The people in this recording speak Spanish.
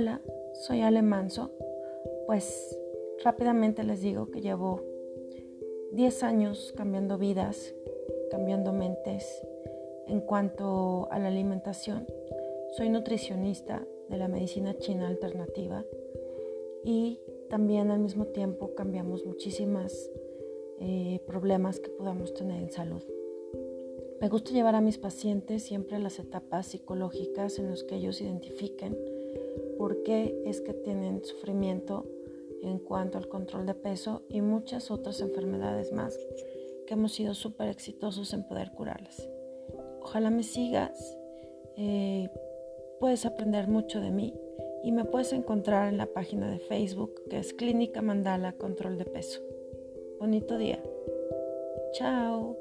Hola, soy Ale Manso. Pues rápidamente les digo que llevo 10 años cambiando vidas, cambiando mentes en cuanto a la alimentación. Soy nutricionista de la medicina china alternativa y también al mismo tiempo cambiamos muchísimas eh, problemas que podamos tener en salud. Me gusta llevar a mis pacientes siempre a las etapas psicológicas en las que ellos identifiquen por qué es que tienen sufrimiento en cuanto al control de peso y muchas otras enfermedades más que hemos sido súper exitosos en poder curarlas. Ojalá me sigas, eh, puedes aprender mucho de mí y me puedes encontrar en la página de Facebook que es Clínica Mandala Control de Peso. Bonito día. Chao.